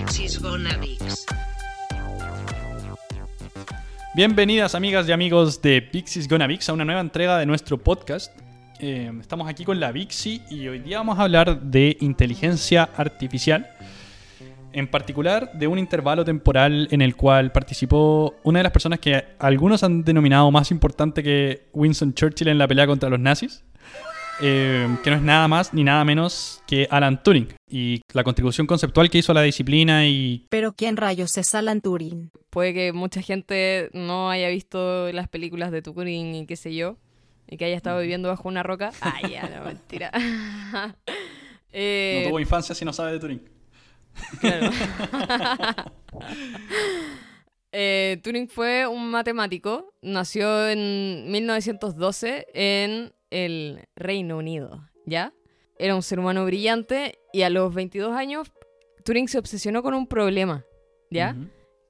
Pixies Gonna Mix. Bienvenidas amigas y amigos de Pixies Gonna Vix a una nueva entrega de nuestro podcast. Eh, estamos aquí con la Vixi y hoy día vamos a hablar de inteligencia artificial. En particular de un intervalo temporal en el cual participó una de las personas que algunos han denominado más importante que Winston Churchill en la pelea contra los nazis. Eh, que no es nada más ni nada menos que Alan Turing y la contribución conceptual que hizo a la disciplina y Pero ¿quién rayos es Alan Turing? Puede que mucha gente no haya visto las películas de Turing y qué sé yo, y que haya estado viviendo bajo una roca. Ah, ya, no, mentira. Eh, no tuvo infancia si no sabe de Turing. claro. Eh, Turing fue un matemático, nació en 1912 en el Reino Unido, ¿ya? Era un ser humano brillante y a los 22 años Turing se obsesionó con un problema, ¿ya?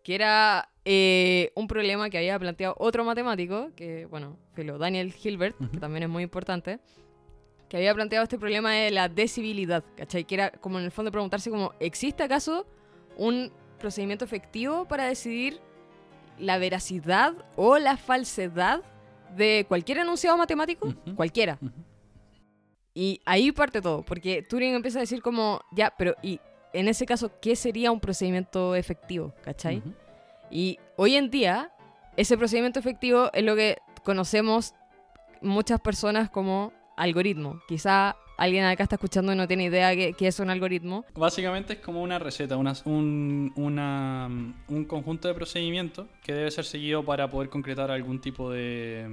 Que era eh, un problema que había planteado otro matemático, que, bueno, filo, Daniel Hilbert, que también es muy importante, que había planteado este problema de la decibilidad, ¿cachai? Que era como en el fondo preguntarse como, ¿existe acaso un procedimiento efectivo para decidir la veracidad o la falsedad de cualquier enunciado matemático? Cualquiera. Y ahí parte todo, porque Turing empieza a decir como, ya, pero y en ese caso, ¿qué sería un procedimiento efectivo? ¿Cachai? Y hoy en día, ese procedimiento efectivo es lo que conocemos muchas personas como algoritmo. Quizá alguien acá está escuchando y no tiene idea qué es un algoritmo. Básicamente es como una receta, una- un, una- un conjunto de procedimientos que debe ser seguido para poder concretar algún tipo de,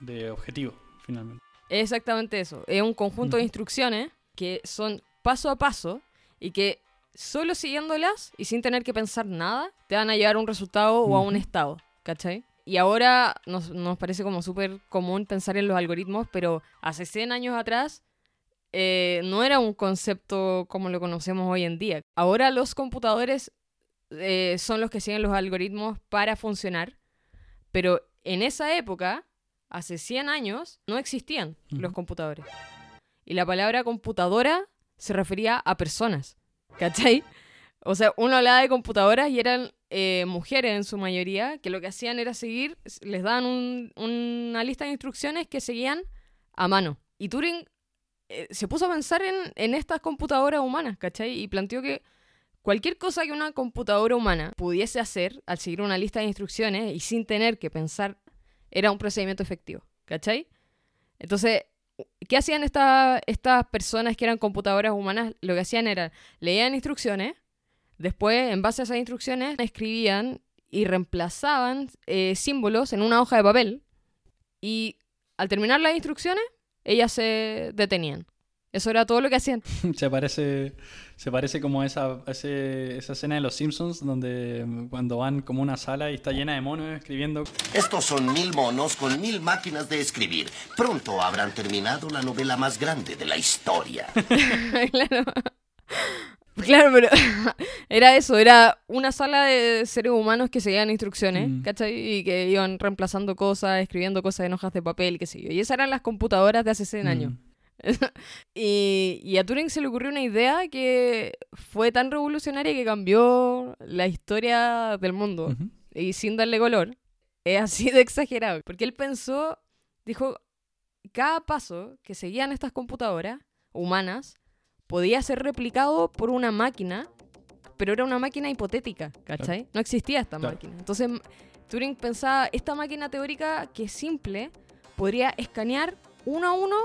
de objetivo, finalmente. Exactamente eso. Es un conjunto de Ujú. instrucciones que son paso a paso y que solo siguiéndolas y sin tener que pensar nada, te van a llevar a un resultado o a un estado. ¿Cachai? Y ahora nos, nos parece como súper común pensar en los algoritmos, pero hace 100 años atrás eh, no era un concepto como lo conocemos hoy en día. Ahora los computadores eh, son los que siguen los algoritmos para funcionar, pero en esa época, hace 100 años, no existían los computadores. Y la palabra computadora se refería a personas, ¿cachai? O sea, uno hablaba de computadoras y eran eh, mujeres en su mayoría, que lo que hacían era seguir, les daban un- una lista de instrucciones que seguían a mano. Y Turing eh, se puso a pensar en, estas computadoras humanas, ¿cachai? Y planteó que cualquier cosa que una computadora humana pudiese hacer al seguir una lista de instrucciones y sin tener que pensar era un procedimiento efectivo, ¿cachai? Entonces, ¿qué hacían esta- estas personas que eran computadoras humanas? Lo que hacían era, leían instrucciones, después, en base a esas instrucciones, escribían y reemplazaban eh, símbolos en una hoja de papel y al terminar las instrucciones, ellas se detenían. Eso era todo lo que hacían. Se parece, se parece como esa, ese- esa escena de los Simpsons donde mm, cuando van como a una sala y está llena de monos escribiendo. Estos son mil monos con mil máquinas de escribir. Pronto habrán terminado la novela más grande de la historia. claro. Claro, pero era eso, era una sala de seres humanos que seguían instrucciones, Mm. ¿cachai? Y que iban reemplazando cosas, escribiendo cosas en hojas de papel, qué sé yo. Y esas eran las computadoras de hace 100 años. Mm. y, y a Turing se le ocurrió una idea que fue tan revolucionaria que cambió la historia del mundo. Y sin darle color, es así de exagerado. Porque él pensó, dijo, cada paso que seguían estas computadoras humanas podía ser replicado por una máquina, pero era una máquina hipotética, ¿cachai? No existía esta Claro. máquina. Entonces Turing pensaba, esta máquina teórica que es simple, podría escanear uno a uno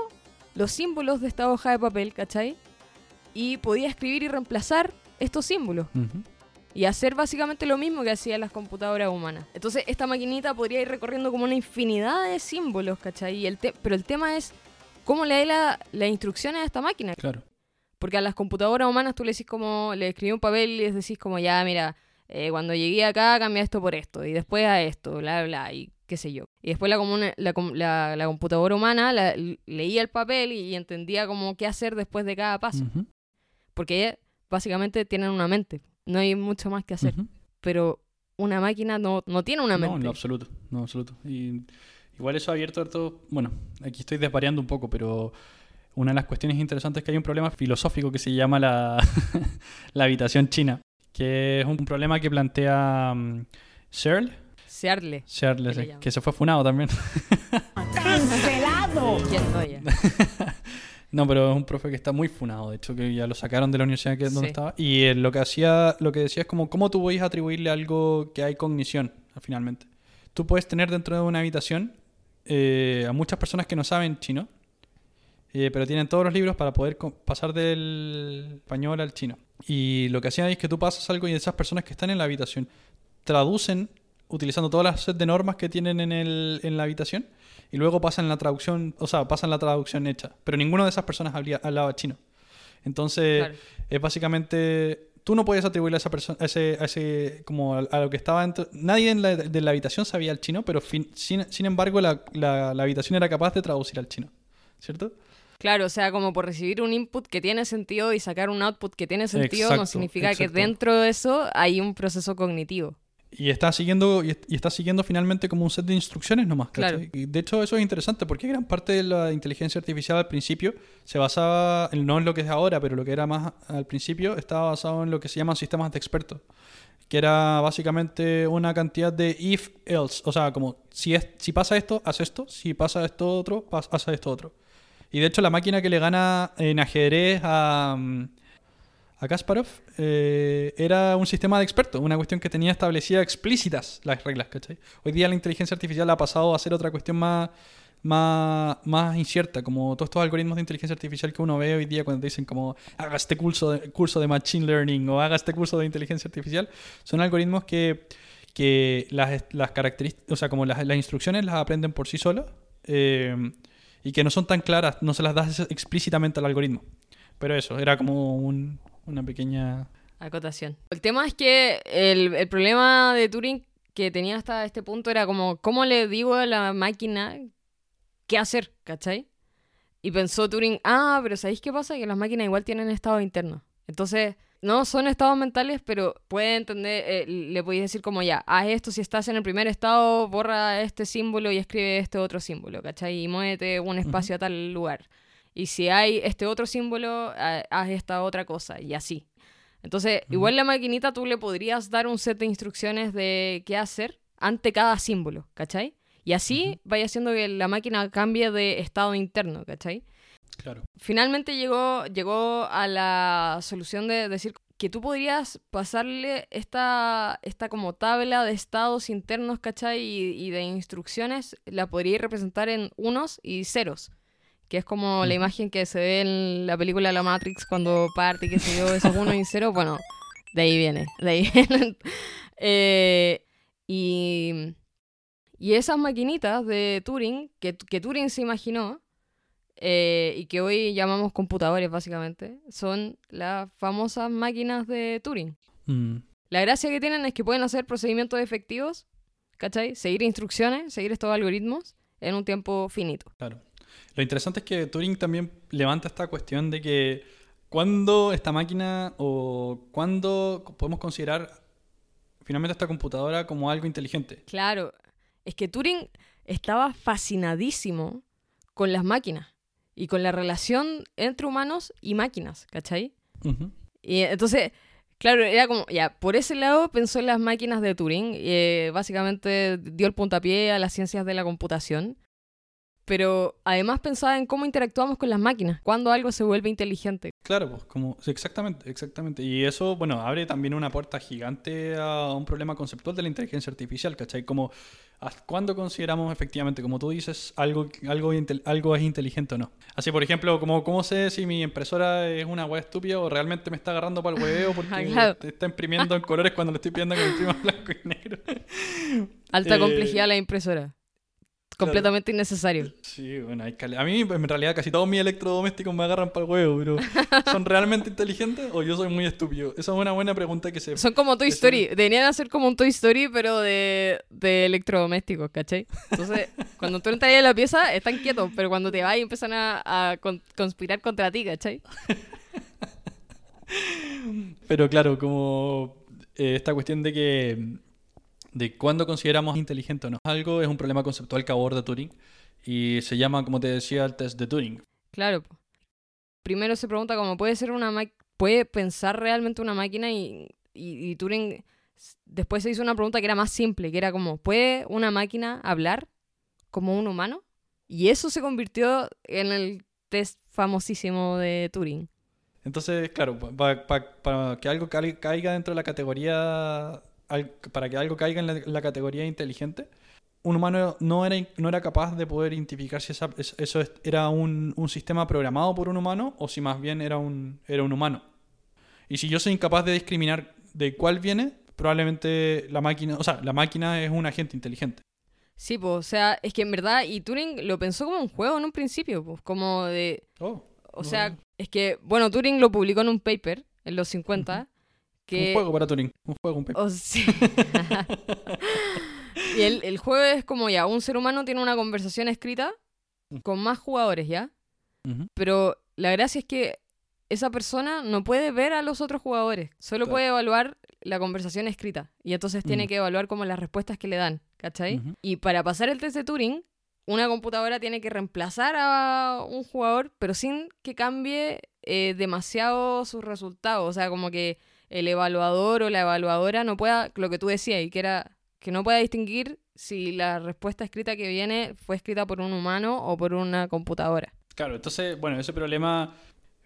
los símbolos de esta hoja de papel, ¿cachai? Y podía escribir y reemplazar estos símbolos y hacer básicamente lo mismo que hacían las computadoras humanas. Entonces, esta maquinita podría ir recorriendo como una infinidad de símbolos, ¿cachai? Y el te- pero el tema es cómo le dé la- las instrucciones a esta máquina. Claro. Porque a las computadoras humanas tú le decís como, le escribí un papel y les decís como, ya, mira, eh, cuando llegué acá cambia esto por esto, y después a esto, bla, bla, y qué sé yo. Y después la, comuna- la, la- la computadora humana leía el papel y, y entendía como qué hacer después de cada paso. Porque básicamente tienen una mente, no hay mucho más que hacer. Pero una máquina no, no tiene una No, mente. en lo absoluto, no, en absoluto. Y igual eso ha abierto harto, bueno, aquí estoy desvariando un poco, pero una de las cuestiones interesantes es que hay un problema filosófico que se llama la, la habitación china, que es un problema que plantea um, Searle. Searle. Searle, sí, que se fue funado también. ¿Quién no pero es un profe que está muy funado, de hecho, que ya lo sacaron de la universidad que es donde Sí. estaba. Y eh, lo que hacía, lo que decía es como, ¿cómo tú podéis atribuirle algo que hay cognición, finalmente? Tú puedes tener dentro de una habitación eh, a muchas personas que no saben chino, eh, pero tienen todos los libros para poder pasar del español al chino. Y lo que hacían es que tú pasas algo y esas personas que están en la habitación traducen utilizando todas las set de normas que tienen en, el, en la habitación y luego pasan la traducción, o sea, pasan la traducción hecha. Pero ninguna de esas personas hablía- hablaba chino. Entonces, Claro. es básicamente. Tú no puedes atribuirle a esa persona, a ese, a ese, como a, a lo que estaba dentro. Nadie en la, de la habitación sabía el chino, pero fin- sin, sin embargo la, la- la habitación era capaz de traducir al chino. ¿Cierto? Claro, o sea, como por recibir un input que tiene sentido y sacar un output que tiene sentido, no Exacto, significa que dentro de eso hay un proceso cognitivo. Y está siguiendo, y est- y está siguiendo finalmente como un set de instrucciones nomás. Claro. Y de hecho, eso es interesante porque gran parte de la inteligencia artificial al principio se basaba, en, no en lo que es ahora, pero lo que era más al principio, estaba basado en lo que se llaman sistemas de expertos. Que era básicamente una cantidad de if else. O sea, como si, es, si pasa esto, haz esto. Si pasa esto otro, haz esto otro. Y de hecho, la máquina que le gana en ajedrez a. mm, a Kasparov eh, era un sistema de expertos, una cuestión que tenía establecidas explícitas las reglas, ¿cachai? Hoy día la inteligencia artificial ha pasado a ser otra cuestión más, más, más incierta, como todos estos algoritmos de inteligencia artificial que uno ve hoy día cuando dicen como haga este curso de, curso de Machine Learning o haga este curso de inteligencia artificial, son algoritmos que, que las, las características, o sea, como las, las instrucciones las aprenden por sí solos eh, y que no son tan claras, no se las das explícitamente al algoritmo. Pero eso, era como un- una pequeña... Acotación. El tema es que el, el problema de Turing que tenía hasta este punto era como, ¿cómo le digo a la máquina qué hacer? ¿Cachai? Y pensó Turing, ah, pero ¿sabéis qué pasa? Que las máquinas igual tienen estado interno. Entonces, no son estados mentales, pero puede entender, eh, le podéis decir como ya, haz esto si estás en el primer estado, borra este símbolo y escribe este otro símbolo, ¿cachai? Y muévete un espacio a tal lugar. Y si hay este otro símbolo, haz esta otra cosa, y así. Entonces, igual la maquinita tú le podrías dar un set de instrucciones de qué hacer ante cada símbolo, ¿cachai? Y así vaya haciendo que la máquina cambie de estado interno, ¿cachai? Claro. Finalmente llegó, llegó a la solución de decir que tú podrías pasarle esta, esta como tabla de estados internos, ¿cachai? Y, y de instrucciones, la podrías representar en unos y ceros. Que es como la imagen que se ve en la película La Matrix cuando parte, que se yo, esos unos y ceros. Bueno, de ahí viene. De ahí. Eh, y, y esas maquinitas de Turing, que, que Turing se imaginó, eh, y que hoy llamamos computadores básicamente, son las famosas máquinas de Turing. Mm, La gracia que tienen es que pueden hacer procedimientos efectivos, ¿cachai? Seguir instrucciones, seguir estos algoritmos en un tiempo finito. claro. Lo interesante es que Turing también levanta esta cuestión de que cuando esta máquina o cuándo podemos considerar finalmente esta computadora como algo inteligente. Claro, es que Turing estaba fascinadísimo con las máquinas y con la relación entre humanos y máquinas, ¿cachai? Y entonces, claro, era como, ya, por ese lado pensó en las máquinas de Turing, y, eh, básicamente dio el puntapié a las ciencias de la computación, pero además pensaba en cómo interactuamos con las máquinas, cuando algo se vuelve inteligente. Claro, pues como sí, exactamente, exactamente. Y eso, bueno, abre también una puerta gigante a un problema conceptual de la inteligencia artificial, ¿cachai? Como ¿hasta ¿cuándo consideramos efectivamente, como tú dices, algo, algo, algo es inteligente o no? Así, por ejemplo, como ¿cómo sé si mi impresora es una wea estúpida o realmente me está agarrando para el hueveo porque Ah, claro. te está imprimiendo en colores cuando le estoy pidiendo que imprima blanco y negro? Alta Eh, complejidad la impresora. Completamente innecesario. Sí, bueno, hay a mí en realidad casi todos mis electrodomésticos me agarran para el huevo, pero ¿son realmente inteligentes o yo soy muy estúpido? Esa es una buena pregunta que se... Son como Toy Story. Deberían hacer como un Toy Story, pero de, de electrodomésticos, ¿cachai? Entonces, cuando tú entras ahí a la pieza, están quietos, pero cuando te vas y empiezan a, a con- conspirar contra ti, ¿cachai? Pero claro, como eh, esta cuestión de que de cuándo consideramos inteligente o no. Algo es un problema conceptual que aborda Turing y se llama, como te decía, el test de Turing. Claro. Primero se pregunta cómo puede ser una ma- puede pensar realmente una máquina y y, y Turing después se hizo una pregunta que era más simple, que era como, ¿puede una máquina hablar como un humano? Y eso se convirtió en el test famosísimo de Turing. Entonces, claro, para que algo caiga dentro de la categoría, al- para que algo caiga en la, la categoría inteligente, un humano no era, no era capaz de poder identificar si esa- eso es- era un, un sistema programado por un humano o si más bien era un, era un humano. Y si yo soy incapaz de discriminar de cuál viene, probablemente la máquina, o sea, la máquina es un agente inteligente. Sí, pues, o sea, es que en verdad, y Turing lo pensó como un juego en un principio, pues, como de, Oh, o sea, es que, bueno, Turing lo publicó en un paper en los 50, que... un juego para Turing, un juego, un paper. O sí. y el, el juego es como ya, un ser humano tiene una conversación escrita con más jugadores, ¿ya? Pero la gracia es que esa persona no puede ver a los otros jugadores, solo Claro. puede evaluar la conversación escrita. Y entonces tiene Mm. que evaluar como las respuestas que le dan, ¿cachai? Y para pasar el test de Turing, una computadora tiene que reemplazar a un jugador, pero sin que cambie eh, demasiado sus resultados. O sea, como que el evaluador o la evaluadora no pueda, lo que tú decías, y que era que no pueda distinguir si la respuesta escrita que viene fue escrita por un humano o por una computadora. Claro, entonces, bueno, ese problema,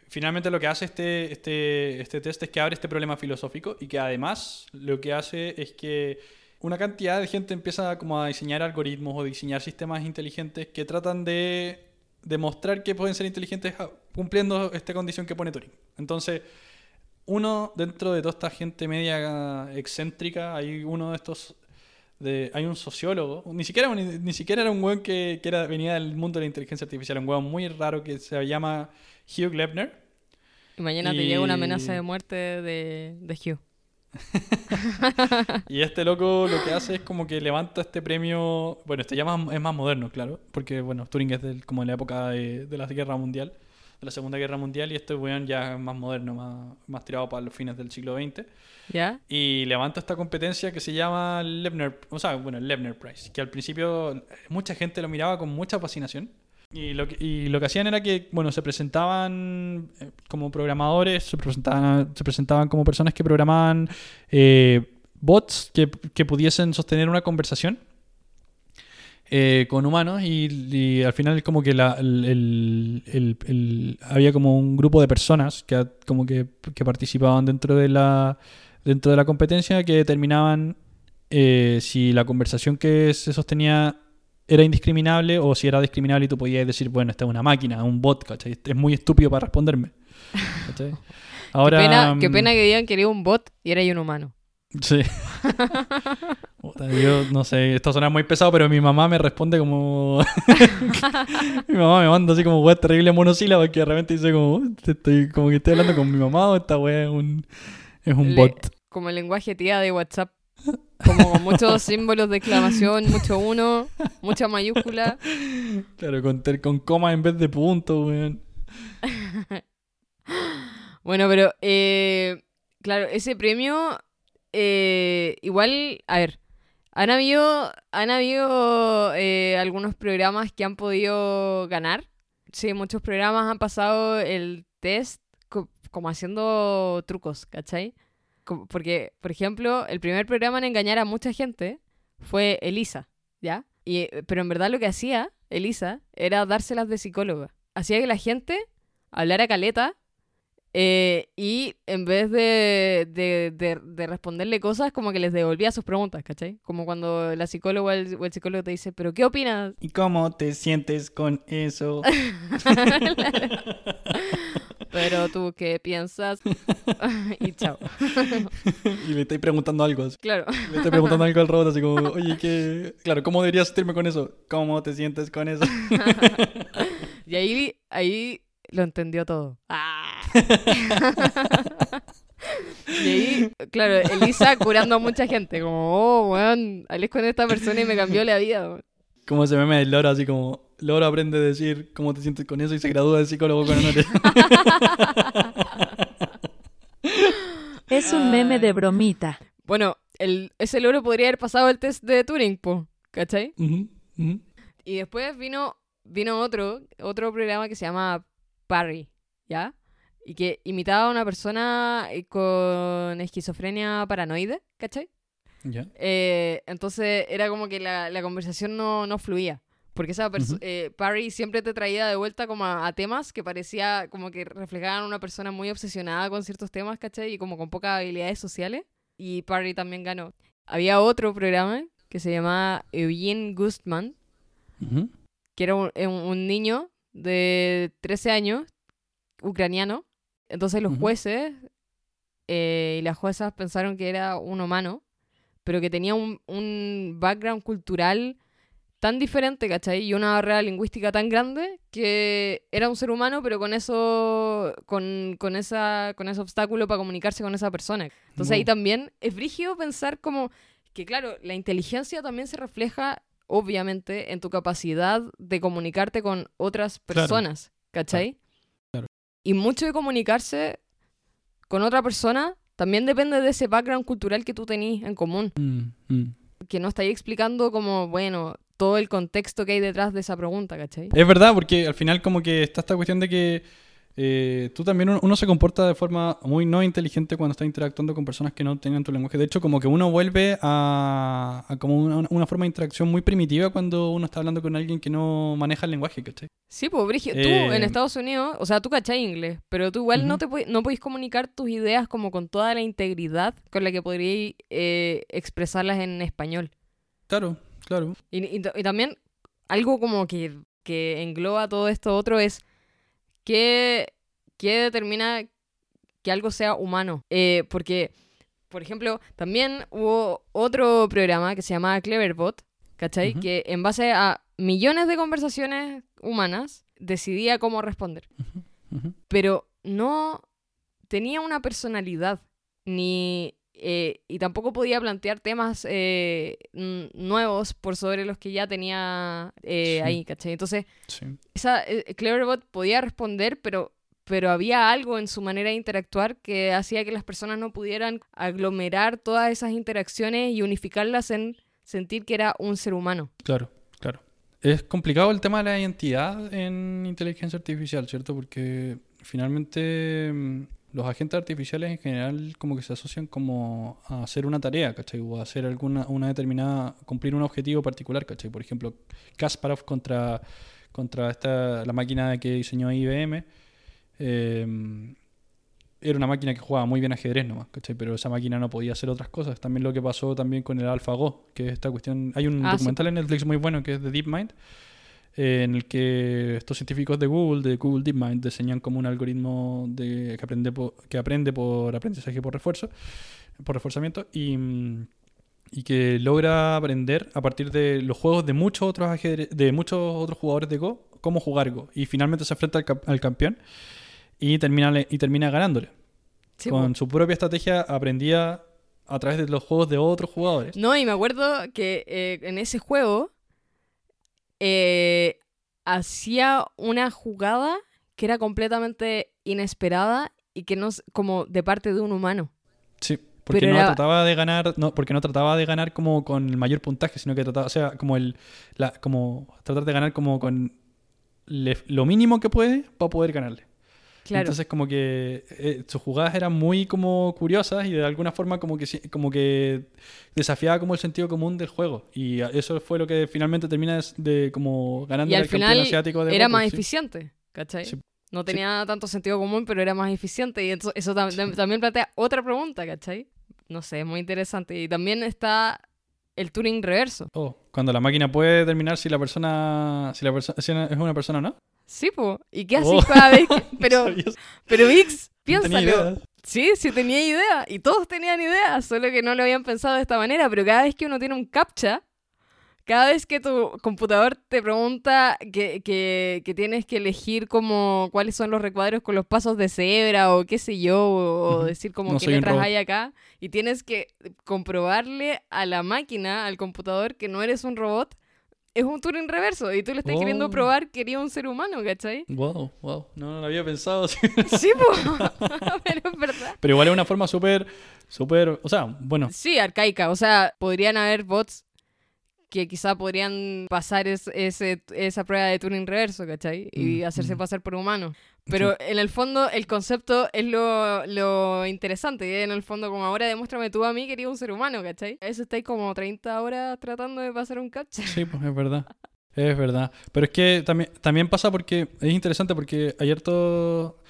finalmente lo que hace este, este, este test es que abre este problema filosófico y que además lo que hace es que una cantidad de gente empieza como a diseñar algoritmos o diseñar sistemas inteligentes que tratan de demostrar que pueden ser inteligentes ah, cumpliendo esta condición que pone Turing. Entonces, uno dentro de toda esta gente media excéntrica, hay uno de estos de, hay un sociólogo, ni siquiera, ni siquiera era un weón que, que era, venía del mundo de la inteligencia artificial, un weón muy raro que se llama Hugh Glebner. Y mañana te Y- llega una amenaza de muerte de, de Hugh. Y este loco lo que hace es como que levanta este premio, bueno, este ya más- es más moderno, claro, porque bueno, Turing es del- como de la época de, de la Guerra Mundial, de la Segunda Guerra Mundial, y este weón ya es más moderno, más, más tirado para los fines del siglo XX. ¿Ya? y levanta esta competencia que se llama Lebner, o sea, bueno, el Lebner Prize, que al principio mucha gente lo miraba con mucha fascinación. Y lo que, y lo que hacían era que, bueno, se presentaban eh, como programadores, se presentaban, se presentaban como personas que programaban eh, bots que, que pudiesen sostener una conversación eh, con humanos y, y al final como que la, el, el- el- el- había como un grupo de personas que a- como que, que participaban dentro de la dentro de la competencia que determinaban eh, si la conversación que se sostenía era indiscriminable o si era discriminable y tú podías decir, bueno, esta es una máquina, un bot, ¿cachai? Es muy estúpido para responderme. ¿cachai? Ahora, qué, pena, qué mm, pena que digan que era un bot y era un humano. Sí. Yo no sé, esto suena muy pesado, pero mi mamá me responde como. mi mamá me manda así como weá terrible monosílaba que de repente dice como, "Oh, te estoy, como que estoy hablando con mi mamá o esta weá es un, es un Le- bot. Como el lenguaje tía de WhatsApp. Como muchos símbolos de exclamación, mucho uno, mucha mayúscula. Claro, con, con coma en vez de punto, weón. Bueno, pero eh, claro, ese premio eh, igual, a ver, han habido, han habido eh, algunos programas que han podido ganar. Sí, muchos programas han pasado el test co- como haciendo trucos, ¿cachai? Porque, por ejemplo, el primer programa en engañar a mucha gente fue Elisa, ¿ya? Y, eh, pero en verdad lo que hacía Elisa era dárselas de psicóloga. Hacía que la gente hablara caleta eh, y en vez de, de, de- de responderle cosas, como que les devolvía sus preguntas, ¿cachai? Como cuando la psicóloga o el, o el psicólogo te dice, ¿pero qué opinas? ¿Y cómo te sientes con eso? Pero tú, ¿qué piensas? y chao. y le estoy preguntando algo. así. Claro. Le estoy preguntando algo al robot, así como, oye, ¿qué? Claro, ¿cómo deberías sentirme con eso? ¿Cómo te sientes con eso? Y ahí, ahí lo entendió todo. ¡Ah! y ahí, claro, Elisa curando a mucha gente. Como, oh, weón, hablé con esta persona y me cambió la vida. weón". Como ese meme del loro, así como, loro aprende a decir cómo te sientes con eso y se gradúa de psicólogo con honores. Es un meme de bromita. Bueno, el, ese logro podría haber pasado el test de Turing, po, ¿cachai? Y después vino, vino otro, otro programa que se llama Parry, ¿ya? y que imitaba a una persona eh, con esquizofrenia paranoide, ¿cachai? Ya. Eh, entonces era como que la, la conversación no, no fluía. Porque esa eh, Parry siempre te traía de vuelta como a, a temas que parecía como que reflejaban una persona muy obsesionada con ciertos temas, ¿cachai? Y como con pocas habilidades sociales. Y Parry también ganó. Había otro programa que se llamaba Eugene Gustman, que era un, un- un niño de 13 años, ucraniano. Entonces los jueces eh, y las juezas pensaron que era un humano, pero que tenía un, un background cultural tan diferente, ¿cachai? Y una barrera lingüística tan grande que era un ser humano, pero con eso, con, con esa, con ese obstáculo para comunicarse con esa persona. Entonces ahí también es brígido pensar como que, claro, la inteligencia también se refleja, obviamente, en tu capacidad de comunicarte con otras Claro. personas, ¿cachai? Claro. Y mucho de comunicarse con otra persona también depende de ese background cultural que tú tenís en común Mm, mm. que no estáis explicando como, bueno, todo el contexto que hay detrás de esa pregunta, ¿cachai? Es verdad, porque al final como que está esta cuestión de que eh, tú también, uno, uno se comporta de forma muy no inteligente cuando está interactuando con personas que no tengan tu lenguaje. De hecho, como que uno vuelve a, a como una, una forma de interacción muy primitiva cuando uno está hablando con alguien que no maneja el lenguaje, ¿cachai? Sí, pues, Brigio, tú Eh, en Estados Unidos, o sea, tú cachai inglés, pero tú igual no, te no podéis comunicar tus ideas como con toda la integridad con la que podríais eh, expresarlas en español. Claro, claro. Y, y también algo como que, que engloba todo esto otro es qué, qué determina que algo sea humano. Eh, porque, por ejemplo, también hubo otro programa que se llamaba Cleverbot, ¿cachai? Que en base a millones de conversaciones humanas decidía cómo responder. Pero no tenía una personalidad, ni... eh, y tampoco podía plantear temas eh, nuevos por sobre los que ya tenía eh, Sí. ahí, ¿cachai? Entonces, Sí. esa eh, Cleverbot podía responder, pero, pero había algo en su manera de interactuar que hacía que las personas no pudieran aglomerar todas esas interacciones y unificarlas en sentir que era un ser humano. Claro, claro. Es complicado el tema de la identidad en inteligencia artificial, ¿cierto? Porque finalmente mm, los agentes artificiales en general como que se asocian como a hacer una tarea, ¿cachai? O a hacer alguna una determinada, cumplir un objetivo particular, ¿cachai? Por ejemplo, Kasparov contra, contra esta, la máquina que diseñó IBM. eh, era una máquina que jugaba muy bien ajedrez nomás, ¿cachai? Pero esa máquina no podía hacer otras cosas. También lo que pasó también con el AlphaGo, que es esta cuestión... Hay un Ah, sí, documental en Netflix muy bueno que es de DeepMind, en el que estos científicos de Google, de Google DeepMind, diseñan como un algoritmo de, que, aprende por, que aprende por aprendizaje por refuerzo, por reforzamiento, y, y que logra aprender a partir de los juegos de muchos otros de muchos otros jugadores de Go, cómo jugar Go. Y finalmente se enfrenta al, al campeón y termina, y termina ganándole. Sí, Con su propia estrategia aprendía a través de los juegos de otros jugadores. No, y me acuerdo que eh, en ese juego eh, hacía una jugada que era completamente inesperada y que no es como de parte de un humano. Sí, porque Pero no era- trataba de ganar, no, porque no trataba de ganar como con el mayor puntaje, sino que trataba, o sea, como el, la, como tratar de ganar como con le- lo mínimo que puede para poder ganarle. Claro. Entonces como que eh, sus jugadas eran muy como curiosas y de alguna forma como que como que desafiaba como el sentido común del juego y eso fue lo que finalmente termina de, de como ganando y al el campeón final asiático de era más sí. eficiente, ¿cachai? Sí. No tenía tanto sentido común, pero era más eficiente. Y eso, eso tam- tam- también plantea otra pregunta, ¿cachai? No sé, es muy interesante. Y también está el Turing reverso. Oh, cuando la máquina puede determinar si la persona si la persona si es una persona o no. Sí, po. ¿Y qué Oh. haces cada vez que- Pero, pero Vix, No piénsalo. idea. Sí, sí tenía idea. Y todos tenían idea, solo que no lo habían pensado de esta manera. Pero cada vez que uno tiene un captcha, cada vez que tu computador te pregunta que, que, que tienes que elegir como cuáles son los recuadros con los pasos de cebra o qué sé yo, o, decir como No qué letras hay acá, y tienes que comprobarle a la máquina, al computador, que no eres un robot, es un Turing reverso. Y tú le estás queriendo Oh. probar que eres un ser humano, ¿cachai? Wow, wow. No, no lo había pensado así. Sí, po. pero es verdad. Pero igual es una forma súper, súper, o sea, bueno, Sí, arcaica. O sea, podrían haber bots que quizá podrían pasar es- ese, esa prueba de Turing reverso, ¿cachai? Y Mm, hacerse mm. pasar por humano. Pero en el fondo, el concepto es lo, lo interesante. y En el fondo, como ahora demuéstrame tú a mí que eres un ser humano, ¿cachai? Eso estáis como 30 horas tratando de pasar un captcha. Sí, pues es verdad. Es verdad. Pero es que también, también pasa porque es interesante porque ayer todo...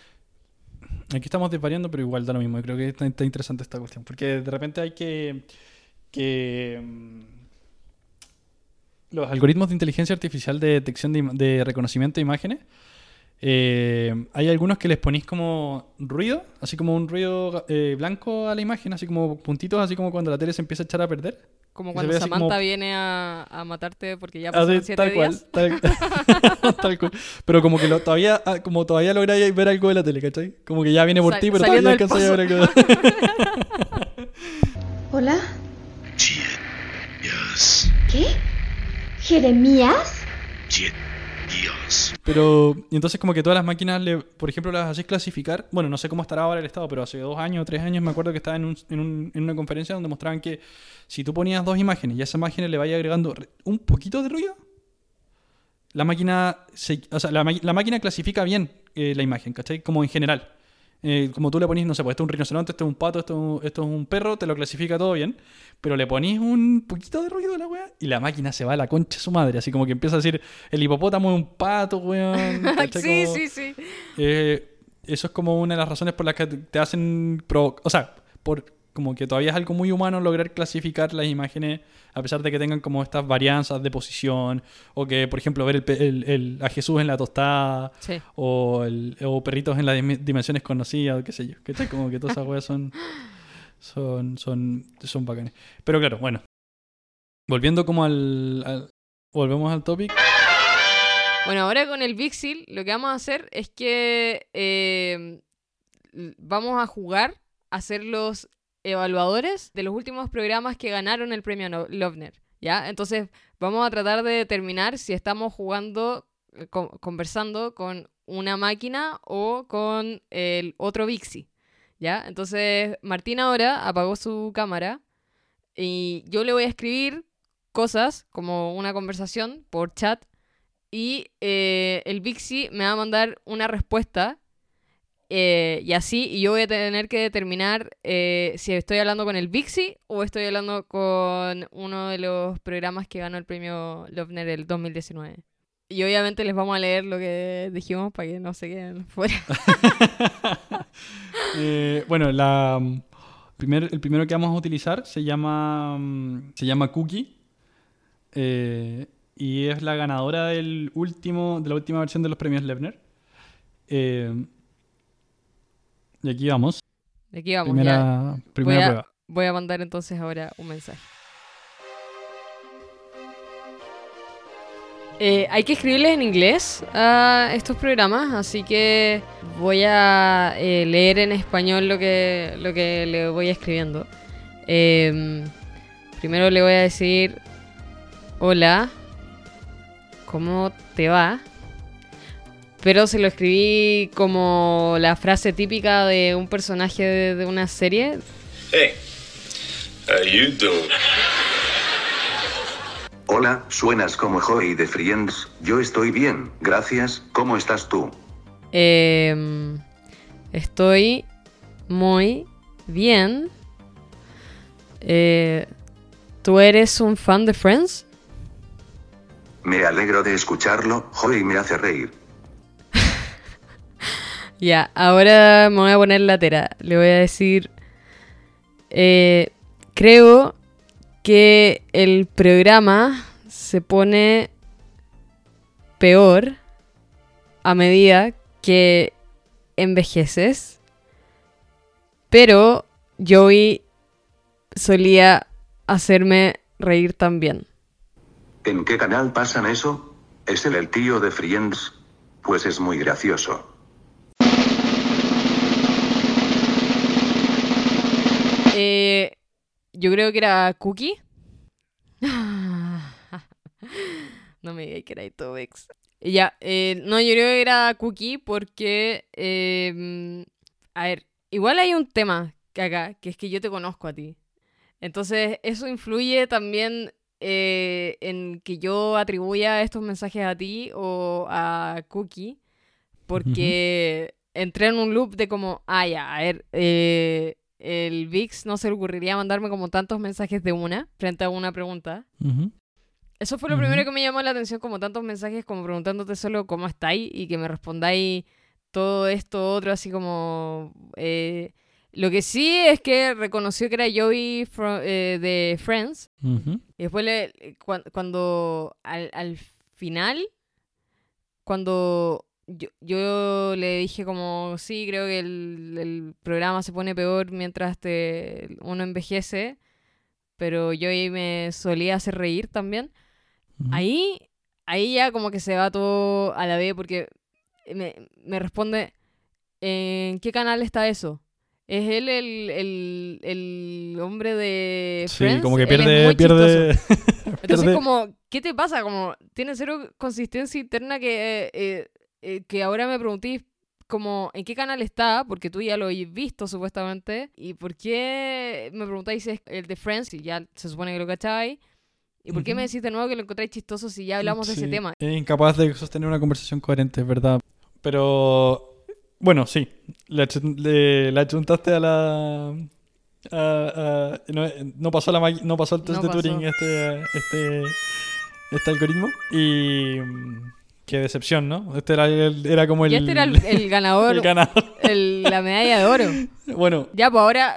Aquí estamos desvariando, pero igual da lo mismo. Creo que está, está interesante esta cuestión. Porque de repente hay que... que mm, los algoritmos de inteligencia artificial de detección de, de reconocimiento de imágenes, eh, hay algunos que les ponís como ruido, así como un ruido eh, blanco a la imagen, así como puntitos, así como cuando la tele se empieza a echar a perder. Como se cuando así Samantha como- viene a, a matarte porque ya Así, pasaron 7 tal días. cual, tal, tal cual. Pero como que lo, todavía, ah, como todavía lográis ver algo de la tele, ¿cachai? Como que ya viene por Sal- ti, pero todavía alcanzáis a ver algo. Hola, Jeremías. ¿qué? ¿Jeremías? Jeremías. Pero, y entonces como que todas las máquinas, le, por ejemplo, las hacéis clasificar. Bueno, no sé cómo estará ahora el estado, pero hace dos años o tres años me acuerdo que estaba en, un- en, un- en una conferencia donde mostraban que si tú ponías dos imágenes y a esa imagen le vaya agregando re- un poquito de ruido, la máquina, se- o sea, la, la máquina clasifica bien eh, la imagen, ¿cachai? Como en general. Eh, como tú le ponís, no sé, pues esto es un rinoceronte, esto es un pato, esto, es un- esto es un perro, te lo clasifica todo bien, pero le ponís un poquito de ruido a la weá y la máquina se va a la concha de su madre, así como que empieza a decir, el hipopótamo es un pato, weón. sí, Como- sí, sí. eh, eso es como una de las razones por las que te- hacen... O sea, por como que todavía es algo muy humano lograr clasificar las imágenes a pesar de que tengan como estas varianzas de posición o que, por ejemplo, ver el, el- el- a Jesús en la tostada Sí. o, el- o perritos en las dim- dimensiones conocidas o qué sé yo. ¿Cachai? Como que todas esas weas son, son, son, son bacanes. Pero claro, bueno. Volviendo como al... al- volvemos al topic. Bueno, ahora con el Vixil lo que vamos a hacer es que eh, vamos a jugar a ser los evaluadores de los últimos programas que ganaron el premio Loebner, ¿ya? Entonces vamos a tratar de determinar si estamos jugando, eh, co- conversando con una máquina o con el otro Vixi, ¿ya? Entonces Martín ahora apagó su cámara y yo le voy a escribir cosas como una conversación por chat y eh, el Vixi me va a mandar una respuesta eh, y así, y yo voy a tener que determinar eh, si estoy hablando con el Vixi o estoy hablando con uno de los programas que ganó el premio Loebner el 2019. Y obviamente les vamos a leer lo que dijimos para que no se queden fuera. Eh, bueno, mm, primer- el primero que vamos a utilizar se llama, mm, se llama Cookie. y es la ganadora del último, de la última versión de los premios Lebner. Eh, y aquí vamos. Aquí vamos, ya. primera primera Voy a- prueba. Voy a mandar entonces ahora un mensaje. Eh, hay que escribirles en inglés a estos programas, así que voy a eh, leer en español lo que, lo que le voy escribiendo. Em, primero le voy a decir, hola, ¿cómo te va? Pero se lo escribí como la frase típica de un personaje de, de una serie. Hey, how you doing? Hola, suenas como Joey de Friends. Yo estoy bien, gracias. ¿Cómo estás tú? Em, estoy muy bien. Eh, ¿Tú eres un fan de Friends? Me alegro de escucharlo. Joey me hace reír. Ya, ahora me voy a poner latera. Le voy a decir. eh, creo que el programa se pone peor a medida que envejeces. Pero Joey solía hacerme reír también. ¿En qué canal pasan eso? ¿Es él el tío de Friends? Pues es muy gracioso. Eh, yo creo que era Cookie. no me digas que era Itobex. Ya, eh, no, yo creo que era Cookie porque, eh, a ver, igual hay un tema que acá, que es que yo te conozco a ti. Entonces, eso influye también eh, en que yo atribuya estos mensajes a ti o a Cookie, porque entré en un loop de como, ah, ya, a ver, eh, el VIX no se le ocurriría mandarme como tantos mensajes de una frente a una pregunta. Eso fue lo primero que me llamó la atención, como tantos mensajes como preguntándote solo cómo estáis y que me respondáis todo esto, otro, así como... eh, lo que sí es que reconoció que era Joey fro- eh, de Friends. Y después le, cuan- cuando al, al final, cuando yo, yo le dije como, sí, creo que el, el programa se pone peor mientras te, uno envejece, pero Joey me solía hacer reír también. Ahí, ahí ya como que se va todo a la vez porque me, me responde, ¿en qué canal está eso? ¿Es él el, el, el hombre de Sí, Friends? como que pierde. Entonces, como, ¿qué te pasa? Como, tiene cero consistencia interna que, eh, eh, que ahora me preguntís como, ¿en qué canal está? Porque tú ya lo has visto, supuestamente. ¿Y por qué me preguntáis si es el de Friends? Si ya se supone que lo cacháis. ¿Y por qué me Ujú. decís de nuevo que lo encontráis chistoso si ya hablamos de ese Sí, tema? Es incapaz de sostener una conversación coherente, es verdad. Pero, bueno, sí. Le, le, le achuntaste a la... a- a- no, no pasó la no pasó el test No de Turing este, este, este algoritmo. Y... Qué decepción, ¿no? Este era, el- era como el... Y este era el, el ganador, el ganador. el- la medalla de oro. Bueno, Ya, pues ahora,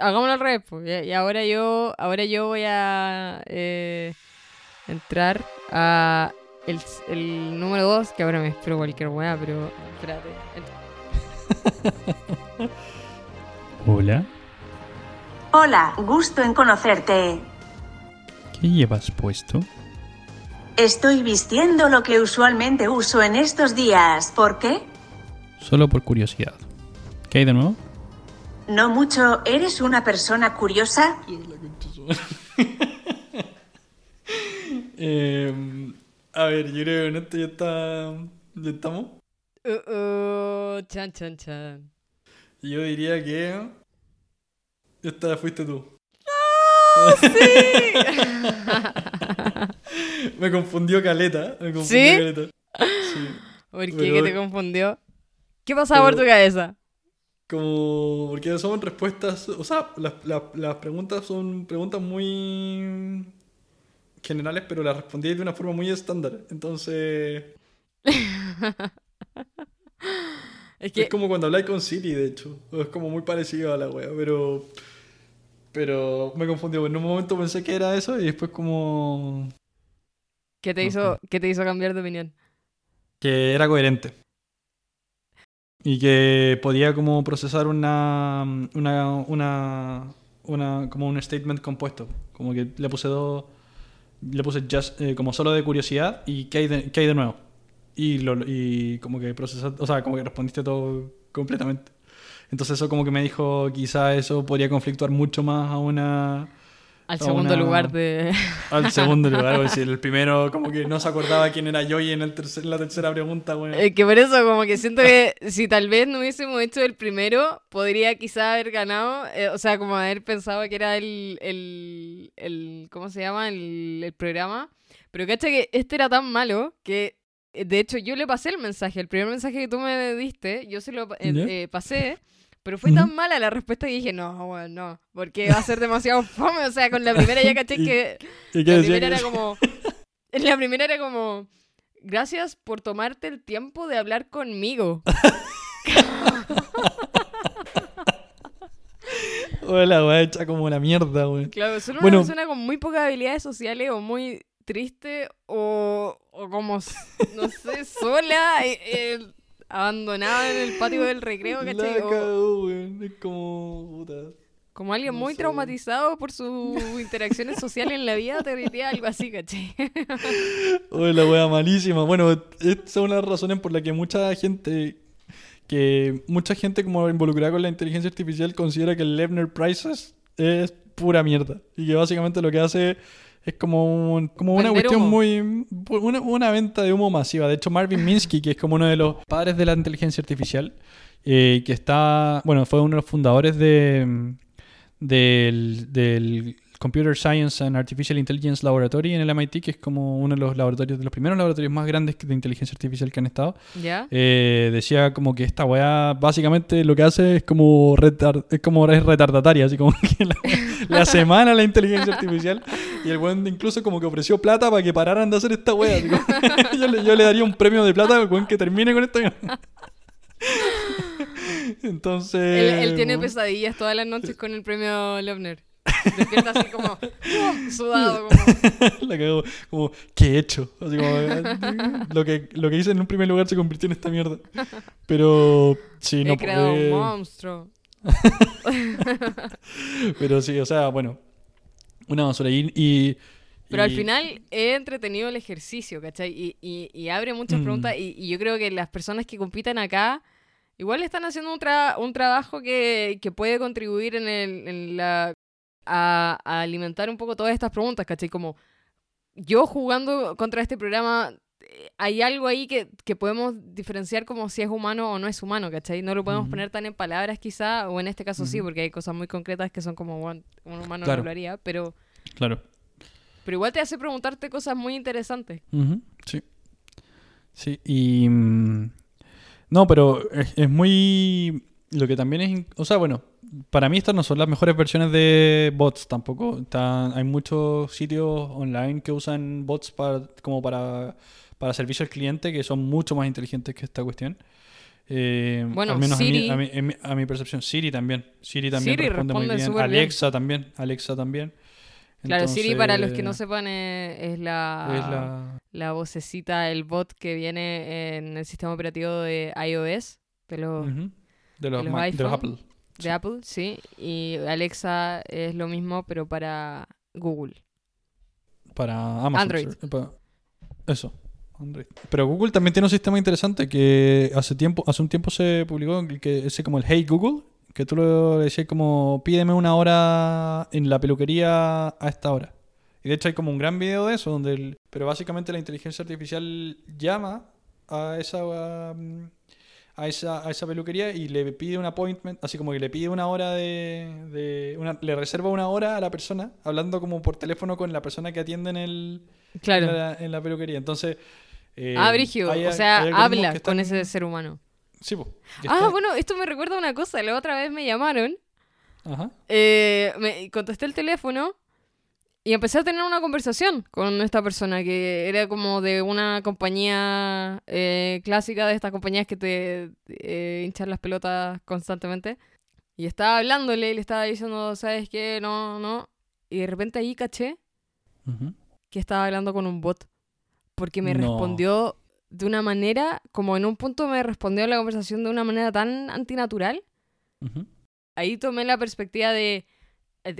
hagámoslo al revés. Pues. Y, ahora yo, ahora yo voy a eh, entrar a el, el número 2, que ahora me espero cualquier weá, pero espérate. Hola. Hola, gusto en conocerte. ¿Qué llevas puesto? Estoy vistiendo lo que usualmente uso en estos días. ¿Por qué? Solo por curiosidad. ¿Qué hay de nuevo? No mucho. ¿Eres una persona curiosa? Eh, a ver, yo creo que en esto ya está. ¿Ya estamos? Uh, chan, chan, chan. Yo diría que. Esta fuiste tú. Me confundió Caleta. Me confundió ¿Sí? Caleta. Sí. ¿Por qué? Pero- ¿Qué te confundió? ¿Qué pasaba por Pero- tu cabeza? Como. Porque son respuestas. O sea, las, las- las preguntas son preguntas muy. generales, pero las respondí de una forma muy estándar. Entonces. Es que Es como cuando habláis con Siri, de hecho. Es como muy parecido a la wea, pero. Pero me confundió. En un momento pensé que era eso y después como. ¿qué te hizo, ¿qué te hizo cambiar de opinión? que era coherente. Y que podía como procesar una. una. una. una como un statement compuesto. Como que le puse dos. Le puse just, eh, como solo de curiosidad y qué hay de, qué hay de nuevo. Y, lo, y como que procesaste, o sea, como que respondiste todo completamente. Entonces eso como que me dijo, quizá eso podría conflictuar mucho más a una... Al segundo una- lugar de... Al segundo lugar, es decir, el primero como que no se acordaba quién era yo y en, el tercer- en la tercera pregunta, bueno. Eh, que por eso, como que siento que si tal vez no hubiésemos hecho el primero, podría quizá haber ganado, eh, o sea, como haber pensado que era el, el, el ¿cómo se llama? El, el programa. Pero cacha que este era tan malo que, de hecho, yo le pasé el mensaje, el primer mensaje que tú me diste, yo se lo eh, eh, pasé, pero fue tan mala la respuesta que dije, no, bueno, no, porque va a ser demasiado fome, o sea, con la primera ya caché que... ¿Y La primera que- era como. La primera era como. Gracias por tomarte el tiempo de hablar conmigo. Hola, weá, hecha como la mierda, weón. Claro, solo Bueno. una persona con muy pocas habilidades sociales o muy triste o, o como, no sé, sola, eh, eh, abandonada en el patio del recreo, La ¿cachai? Cagó, weón. Es como. Puta. como alguien no muy sé. traumatizado por sus interacciones sociales en la vida, te diría algo así, ¿cachai? Uy, la wea malísima. Bueno, estas son las razones por las que mucha gente. Que mucha gente como involucrada con la inteligencia artificial considera que el Levner Prices es pura mierda. Y que básicamente lo que hace es como, un- como una cuestión humo. muy... Una, una venta de humo masiva. De hecho, Marvin Minsky, que es como uno de los padres de la inteligencia artificial, eh, que está... Bueno, fue uno de los fundadores de, del, del Computer Science and Artificial Intelligence Laboratory en el MIT, que es como uno de los laboratorios, de los primeros laboratorios más grandes de inteligencia artificial que han estado. Eh, decía como que esta weá básicamente lo que hace es como retar- es como es retardataria, así como que la, le hace mal a la inteligencia artificial y el weón incluso como que ofreció plata para que pararan de hacer esta como- yo, le, yo le daría un premio de plata al weón que termine con esto. Entonces... Él, él tiene pesadillas todas las noches con el premio Loebner. Despierta así como ¡pum! sudado. Como... La cagó, como, ¿qué he hecho? Así como, eh, lo, que, lo que hice en un primer lugar se convirtió en esta mierda. Pero, sí, no He creado eh, un monstruo. Pero sí, o sea, bueno, una basura. Y, y- Pero al final he entretenido el ejercicio, ¿cachai? Y, y- y abre muchas Mm. preguntas y, y yo creo que las personas que compitan acá igual están haciendo un, tra- un trabajo que, que puede contribuir en, el, en la... A, a alimentar un poco todas estas preguntas, ¿cachai? Como yo jugando contra este programa, eh, hay algo ahí que, que podemos diferenciar como si es humano o no es humano, ¿cachai? No lo podemos poner tan en palabras quizá, o en este caso sí, porque hay cosas muy concretas que son como, bueno, un humano Claro. no lo haría, pero... Claro. Pero igual te hace preguntarte cosas muy interesantes. Sí. Sí, y... mm, No, pero es, es muy... Lo que también es... O sea, bueno, para mí estas no son las mejores versiones de bots tampoco. Hay muchos sitios online que usan bots para, como para, para servicio al cliente que son mucho más inteligentes que esta cuestión. Eh, Bueno, al menos a, Siri- mí, a, mí- en mi, a mi percepción. Siri también. Siri también Siri responde, muy responde bien. súper bien. Alexa también. Alexa también. Claro, Siri, para los que no sepan, es, la, Es la... la vocecita, el bot que viene en el sistema operativo de iOS, de los. De los, de los Mac- de los. Apple. De Apple, sí. Y Alexa es lo mismo, pero para Google. Para Amazon. Android. Eso. Android. Pero Google también tiene un sistema interesante que hace tiempo, hace un tiempo se publicó que ese como el Hey Google, que tú lo decías como pídeme una hora en la peluquería a esta hora. Y de hecho hay como un gran video de eso donde el- pero básicamente la inteligencia artificial llama a esa um, a esa, a esa peluquería y le pide un appointment, así como que le pide una hora de, de una, le reserva una hora a la persona, hablando como por teléfono con la persona que atiende en el Claro. en, la, en la peluquería. Entonces, eh, ah, Brigio. hay- o sea, habla con ese ser humano. Sí, Ah, está- bueno, esto me recuerda a una cosa. La otra vez me llamaron Ajá. Eh, me contesté el teléfono y empecé a tener una conversación con esta persona que era como de una compañía eh, clásica, de estas compañías que te eh, hinchan las pelotas constantemente. Y estaba hablándole y le estaba diciendo, ¿sabes qué? No, no. Y de repente ahí caché que estaba hablando con un bot. Porque me No. respondió de una manera, como en un punto me respondió la conversación de una manera tan antinatural Ujú. ahí tomé la perspectiva de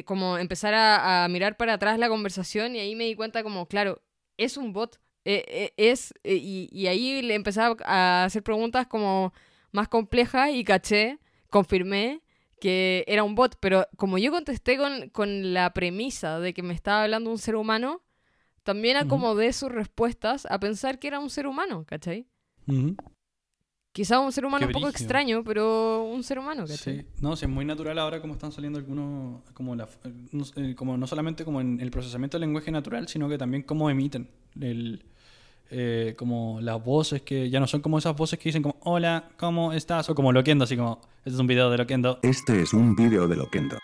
como empezar a, a mirar para atrás la conversación y ahí me di cuenta como, claro, es un bot. eh, eh, es, eh, y, y ahí le empecé a- hacer preguntas como más complejas y caché, confirmé que era un bot, pero como yo contesté con, con la premisa de que me estaba hablando un ser humano, también acomodé sus respuestas a pensar que era un ser humano, ¿cachai? Ujú. Quizá un ser humano un poco extraño, pero un ser humano, ¿cachai? Sí, no, sí, es muy natural ahora como están saliendo algunos, como, la, no, eh, como no solamente como en el procesamiento del lenguaje natural, sino que también cómo emiten el, eh, como las voces que ya no son como esas voces que dicen como hola, ¿cómo estás? O como Loquendo, así como, este es un video de Loquendo, Este es un vídeo de Loquendo.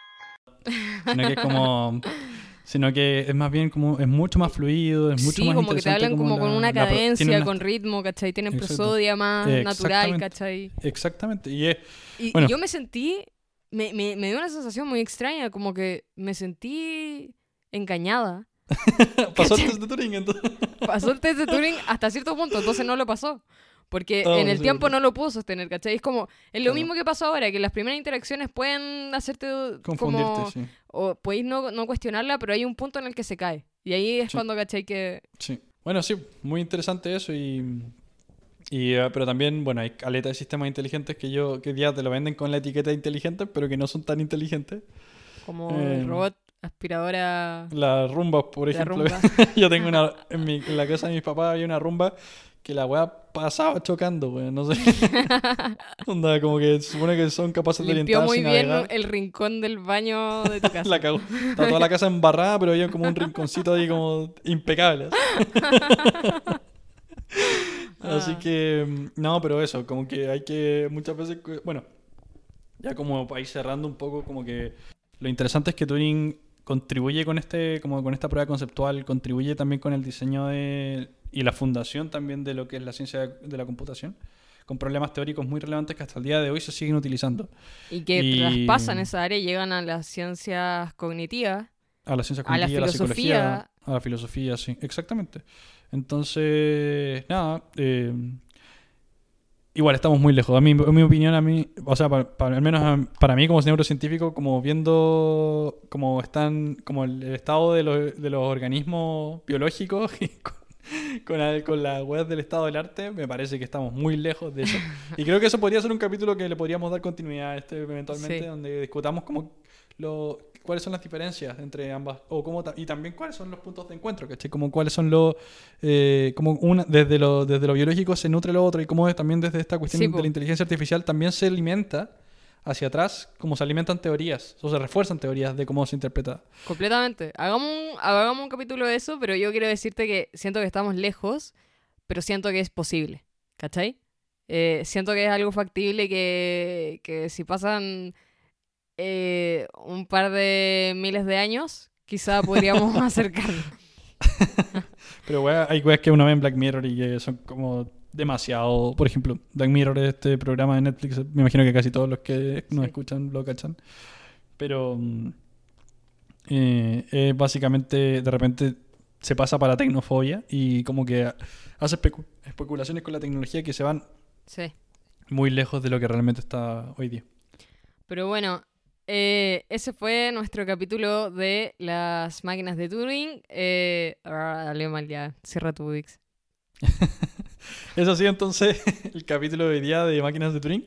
sino que es como, sino que es más bien como, es mucho más fluido, es mucho sí, más como que te hablan como con la- una pro- tiene cadencia, una- con ritmo, ¿cachai? Tienen Exacto. prosodia más natural, Exactamente. ¿cachai? Exactamente, y es, Y, y Bueno. yo me sentí, me, me, me dio una sensación muy extraña, como que me sentí engañada. pasó el test de Turing entonces. Pasó el test de Turing hasta cierto punto, entonces no lo pasó. Porque Oh, en el sí, tiempo no lo pudo sostener, ¿cachai? Es como, es lo Claro. mismo que pasó ahora, que las primeras interacciones pueden hacerte Confundirte, como, sí. o podéis no, no cuestionarla, pero hay un punto en el que se cae. Y ahí es cuando, ¿cachai? Que Sí. Bueno, sí, muy interesante eso y... y eh, pero también, bueno, hay caleta de sistemas inteligentes que yo que ya te lo venden con la etiqueta de inteligentes, pero que no son tan inteligentes. como Eh, el robot aspiradora... Las rumbas, por La ejemplo. rumba. yo tengo una... En, mi- en la casa de mis papás había una rumba que la weá pasaba chocando, weón. No sé. Onda, como que se supone que son capaces de Limpió orientarse muy y bien navegar. el rincón del baño de tu casa. La cagó. Está toda la casa embarrada, pero había como un rinconcito ahí como impecable. Así Ah. que, mm, no, pero eso, como que hay que muchas veces, bueno, ya como para ir cerrando un poco, como que lo interesante es que Turing contribuye con este, como con esta prueba conceptual, contribuye también con el diseño de, y la fundación también de lo que es la ciencia de la computación, con problemas teóricos muy relevantes que hasta el día de hoy se siguen utilizando. Y que Y- traspasan esa área y llegan a las ciencias cognitivas. A la ciencia A la cognitiva, a la filosofía. psicología, a la filosofía, sí, exactamente. Entonces, nada, eh, igual estamos muy lejos. A mí, en mi opinión, a mí, o sea, para, para- al menos a- para mí como neurocientífico, como viendo cómo están, como el, el estado de los, de los organismos biológicos y con, con, la- con la web del estado del arte, me parece que estamos muy lejos de eso. Y creo que eso podría ser un capítulo que le podríamos dar continuidad a este eventualmente, Sí. donde discutamos como lo, cuáles son las diferencias entre ambas, o cómo ta- y también cuáles son los puntos de encuentro, ¿cachai? Como cuáles son los, eh, como una, desde lo, desde lo biológico se nutre lo otro, y cómo también desde esta cuestión Sí, de po. la inteligencia artificial también se alimenta hacia atrás, como se alimentan teorías, o se refuerzan teorías de cómo se interpreta. Completamente. Hagamos un, hagamos un capítulo de eso, pero yo quiero decirte que siento que estamos lejos, pero siento que es posible. ¿Cachai? Eh, siento que es algo factible que, que si pasan eh, un par de miles de años, quizá podríamos acercarnos. Pero wea, hay weas que uno ve en Black Mirror y que son como demasiado. Por ejemplo, Black Mirror es este programa de Netflix. Me imagino que casi todos los que nos Sí. escuchan lo cachan. Pero mm, eh, es básicamente de repente se pasa para tecnofobia y como que hace especu- especulaciones con la tecnología que se van Sí. muy lejos de lo que realmente está hoy día. Pero bueno, eh, ese fue nuestro capítulo de las máquinas de Turing. Eh, ah, dale mal ya, cierra tu Dix. Eso ha sido entonces el capítulo de hoy día de Máquinas de Turing.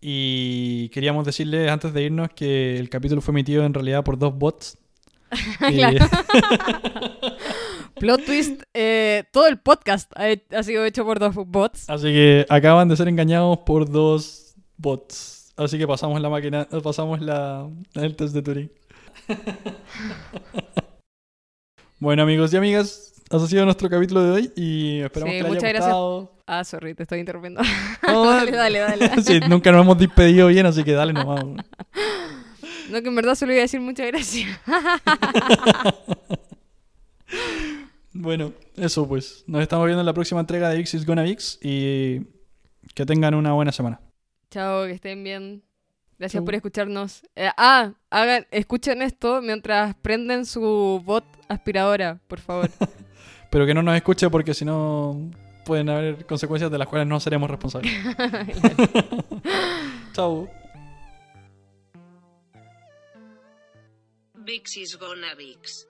Y queríamos decirles antes de irnos que el capítulo fue emitido en realidad por dos bots. Eh, Plot twist, eh, todo el podcast ha sido hecho por dos bots. así que acaban de ser engañados por dos bots. Así que pasamos la máquina, pasamos la, el test de Turing. bueno amigos y amigas, ese ha sido nuestro capítulo de hoy y esperamos Sí, que les muchas haya gracias. gustado. Ah, sorry, te estoy interrumpiendo. No, dale, dale, dale. sí, nunca nos hemos despedido bien, así que dale nomás. No, que en verdad solo iba a decir muchas gracias. Bueno, eso pues. Nos estamos viendo en la próxima entrega de Vix is Gonna Vix y que tengan una buena semana. Chao, que estén bien. Gracias Chau. por escucharnos. Eh, ah, hagan, escuchen esto mientras prenden su bot aspiradora, por favor. Pero que no nos escuche porque si no pueden haber consecuencias de las cuales no seremos responsables. Chao. Vix is gonna Vix.